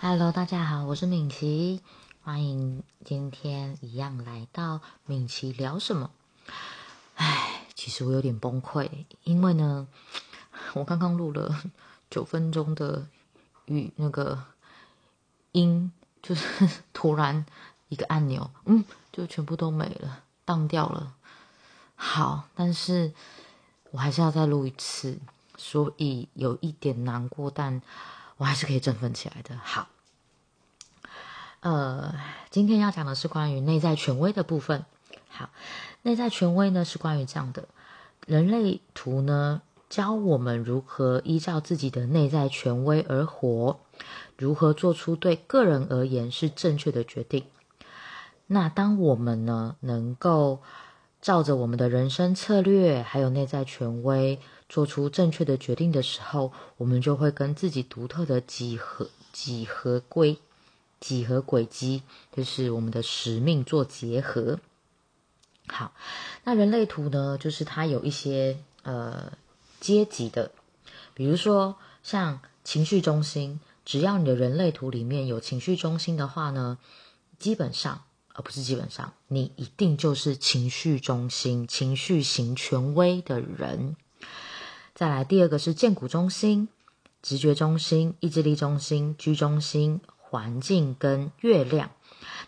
Hello，大家好，我是敏琪，欢迎今天一样来到敏琪聊什么。唉，其实我有点崩溃，因为呢，我刚刚录了九分钟的语那个音，就是突然一个按钮，嗯，就全部都没了，当掉了。好，但是我还是要再录一次，所以有一点难过，但。我还是可以振奋起来的。好，呃，今天要讲的是关于内在权威的部分。好，内在权威呢是关于这样的，人类图呢教我们如何依照自己的内在权威而活，如何做出对个人而言是正确的决定。那当我们呢能够照着我们的人生策略，还有内在权威。做出正确的决定的时候，我们就会跟自己独特的几何几何规几何轨迹，就是我们的使命做结合。好，那人类图呢，就是它有一些呃阶级的，比如说像情绪中心，只要你的人类图里面有情绪中心的话呢，基本上而不是基本上，你一定就是情绪中心、情绪型权威的人。再来，第二个是建骨中心、直觉中心、意志力中心、居中心、环境跟月亮。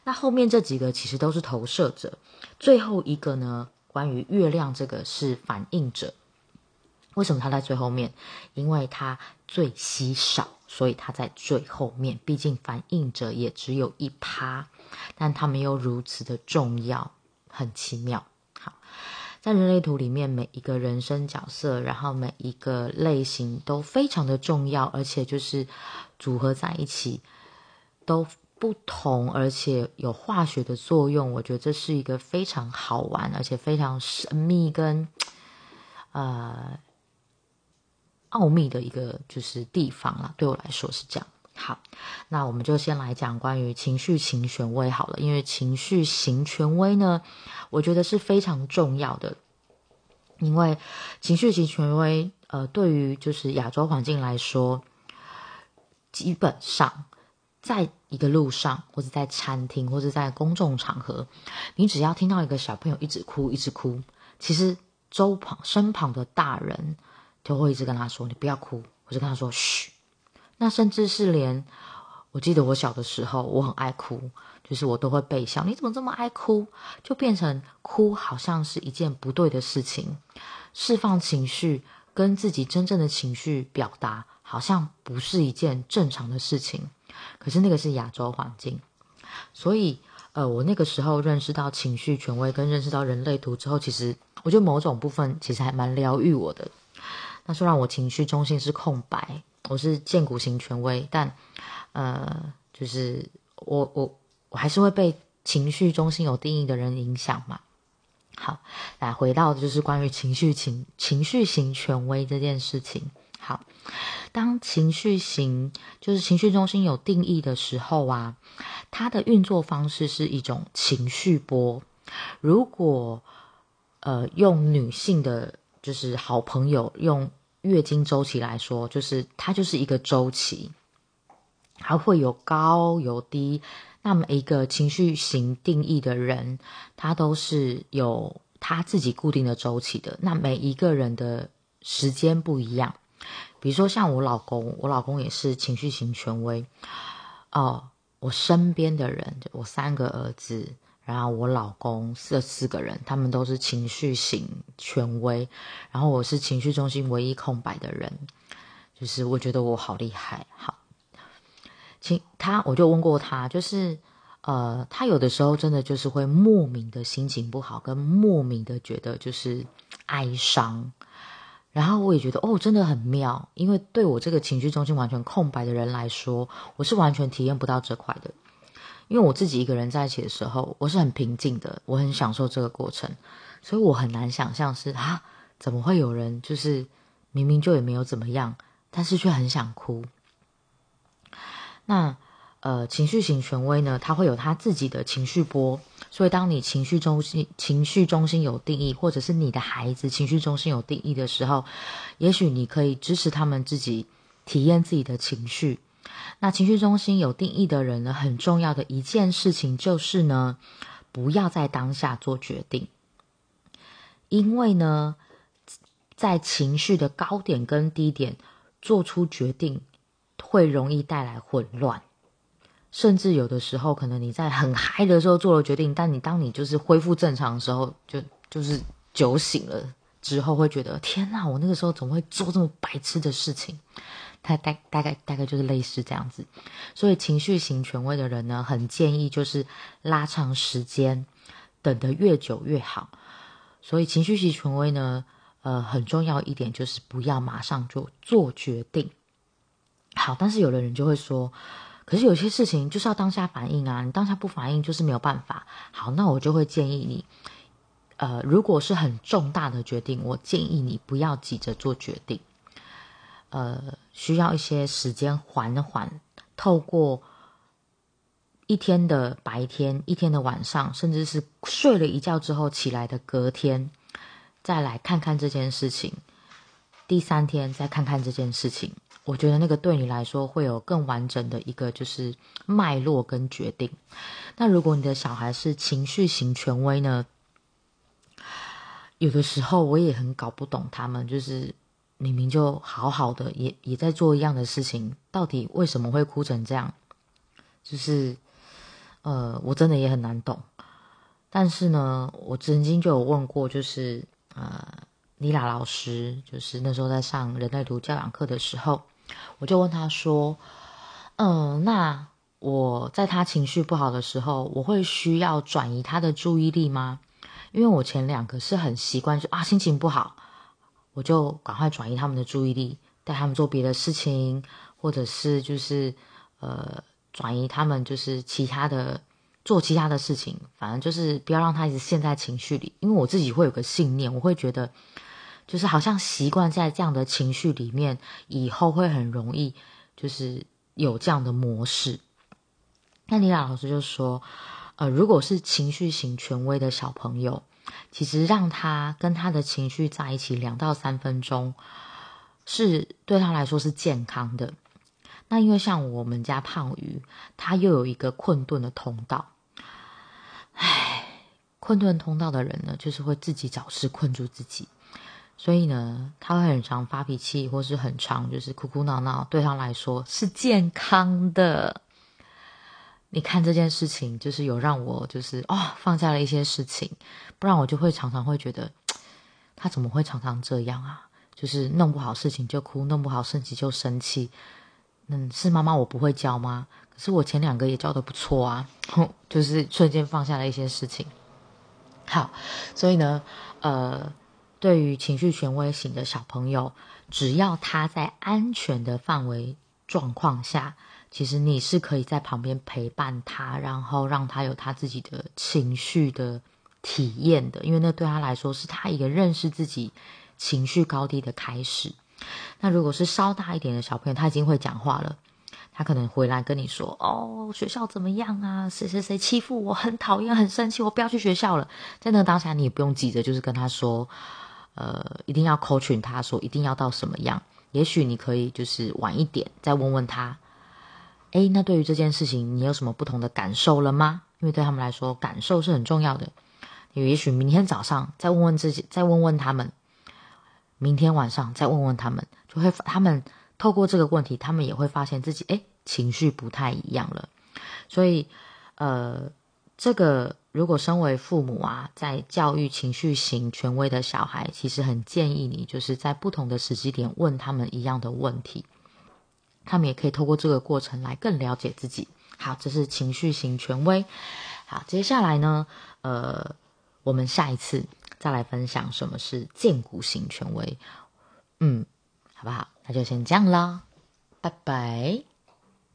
那后面这几个其实都是投射者。最后一个呢，关于月亮这个是反应者。为什么它在最后面？因为它最稀少，所以它在最后面。毕竟反应者也只有一趴，但它没有如此的重要，很奇妙。在人类图里面，每一个人生角色，然后每一个类型都非常的重要，而且就是组合在一起都不同，而且有化学的作用。我觉得这是一个非常好玩，而且非常神秘跟呃奥秘的一个就是地方啦。对我来说是这样。好，那我们就先来讲关于情绪型权威好了，因为情绪型权威呢，我觉得是非常重要的，因为情绪型权威，呃，对于就是亚洲环境来说，基本上在一个路上，或者在餐厅，或者在公众场合，你只要听到一个小朋友一直哭，一直哭，其实周旁身旁的大人就会一直跟他说：“你不要哭。”或者跟他说：“嘘。”那甚至是连，我记得我小的时候，我很爱哭，就是我都会被笑。你怎么这么爱哭？就变成哭好像是一件不对的事情，释放情绪跟自己真正的情绪表达，好像不是一件正常的事情。可是那个是亚洲环境，所以呃，我那个时候认识到情绪权威跟认识到人类图之后，其实我觉得某种部分其实还蛮疗愈我的。那虽然我情绪中心是空白。我是建骨型权威，但，呃，就是我我我还是会被情绪中心有定义的人影响嘛。好，来回到就是关于情绪情情绪型权威这件事情。好，当情绪型就是情绪中心有定义的时候啊，它的运作方式是一种情绪波。如果呃用女性的就是好朋友用。月经周期来说，就是它就是一个周期，还会有高有低。那么一个情绪型定义的人，他都是有他自己固定的周期的。那每一个人的时间不一样。比如说像我老公，我老公也是情绪型权威。哦，我身边的人，我三个儿子。然后我老公这四个人，他们都是情绪型权威，然后我是情绪中心唯一空白的人，就是我觉得我好厉害。好，情他我就问过他，就是呃，他有的时候真的就是会莫名的心情不好，跟莫名的觉得就是哀伤，然后我也觉得哦，真的很妙，因为对我这个情绪中心完全空白的人来说，我是完全体验不到这块的。因为我自己一个人在一起的时候，我是很平静的，我很享受这个过程，所以我很难想象是啊，怎么会有人就是明明就也没有怎么样，但是却很想哭。那呃，情绪型权威呢，他会有他自己的情绪波，所以当你情绪中心情绪中心有定义，或者是你的孩子情绪中心有定义的时候，也许你可以支持他们自己体验自己的情绪。那情绪中心有定义的人呢，很重要的一件事情就是呢，不要在当下做决定，因为呢，在情绪的高点跟低点做出决定，会容易带来混乱，甚至有的时候，可能你在很嗨的时候做了决定，但你当你就是恢复正常的时候，就就是酒醒了之后，会觉得天哪，我那个时候怎么会做这么白痴的事情？他大大概大概就是类似这样子，所以情绪型权威的人呢，很建议就是拉长时间，等得越久越好。所以情绪型权威呢，呃，很重要一点就是不要马上就做决定。好，但是有的人就会说，可是有些事情就是要当下反应啊，你当下不反应就是没有办法。好，那我就会建议你，呃，如果是很重大的决定，我建议你不要急着做决定。呃，需要一些时间缓缓，透过一天的白天、一天的晚上，甚至是睡了一觉之后起来的隔天，再来看看这件事情。第三天再看看这件事情，我觉得那个对你来说会有更完整的一个就是脉络跟决定。那如果你的小孩是情绪型权威呢？有的时候我也很搞不懂他们，就是。明明就好好的，也也在做一样的事情，到底为什么会哭成这样？就是，呃，我真的也很难懂。但是呢，我曾经就有问过，就是呃，妮拉老师，就是那时候在上人类图教养课的时候，我就问他说：“嗯，那我在他情绪不好的时候，我会需要转移他的注意力吗？因为我前两个是很习惯，就啊，心情不好。”我就赶快转移他们的注意力，带他们做别的事情，或者是就是呃转移他们就是其他的做其他的事情，反正就是不要让他一直陷在情绪里。因为我自己会有个信念，我会觉得就是好像习惯在这样的情绪里面，以后会很容易就是有这样的模式。那李老师就说，呃，如果是情绪型权威的小朋友。其实让他跟他的情绪在一起两到三分钟，是对他来说是健康的。那因为像我们家胖鱼，他又有一个困顿的通道。唉，困顿通道的人呢，就是会自己找事困住自己，所以呢，他会很常发脾气，或是很常就是哭哭闹闹，对他来说是健康的。你看这件事情，就是有让我就是哦放下了一些事情，不然我就会常常会觉得，他怎么会常常这样啊？就是弄不好事情就哭，弄不好事情就生气。嗯，是妈妈我不会教吗？可是我前两个也教的不错啊，就是瞬间放下了一些事情。好，所以呢，呃，对于情绪权威型的小朋友，只要他在安全的范围状况下。其实你是可以在旁边陪伴他，然后让他有他自己的情绪的体验的，因为那对他来说是他一个认识自己情绪高低的开始。那如果是稍大一点的小朋友，他已经会讲话了，他可能回来跟你说：“哦，学校怎么样啊？谁谁谁欺负我，很讨厌，很生气，我不要去学校了。”在那当下，你也不用急着就是跟他说，呃，一定要 coach 他说一定要到什么样。也许你可以就是晚一点再问问他。哎，那对于这件事情，你有什么不同的感受了吗？因为对他们来说，感受是很重要的。你也许明天早上再问问自己，再问问他们；明天晚上再问问他们，就会他们透过这个问题，他们也会发现自己哎情绪不太一样了。所以，呃，这个如果身为父母啊，在教育情绪型权威的小孩，其实很建议你，就是在不同的时机点问他们一样的问题。他们也可以透过这个过程来更了解自己。好，这是情绪型权威。好，接下来呢，呃，我们下一次再来分享什么是荐骨型权威。嗯，好不好？那就先这样啦，拜拜。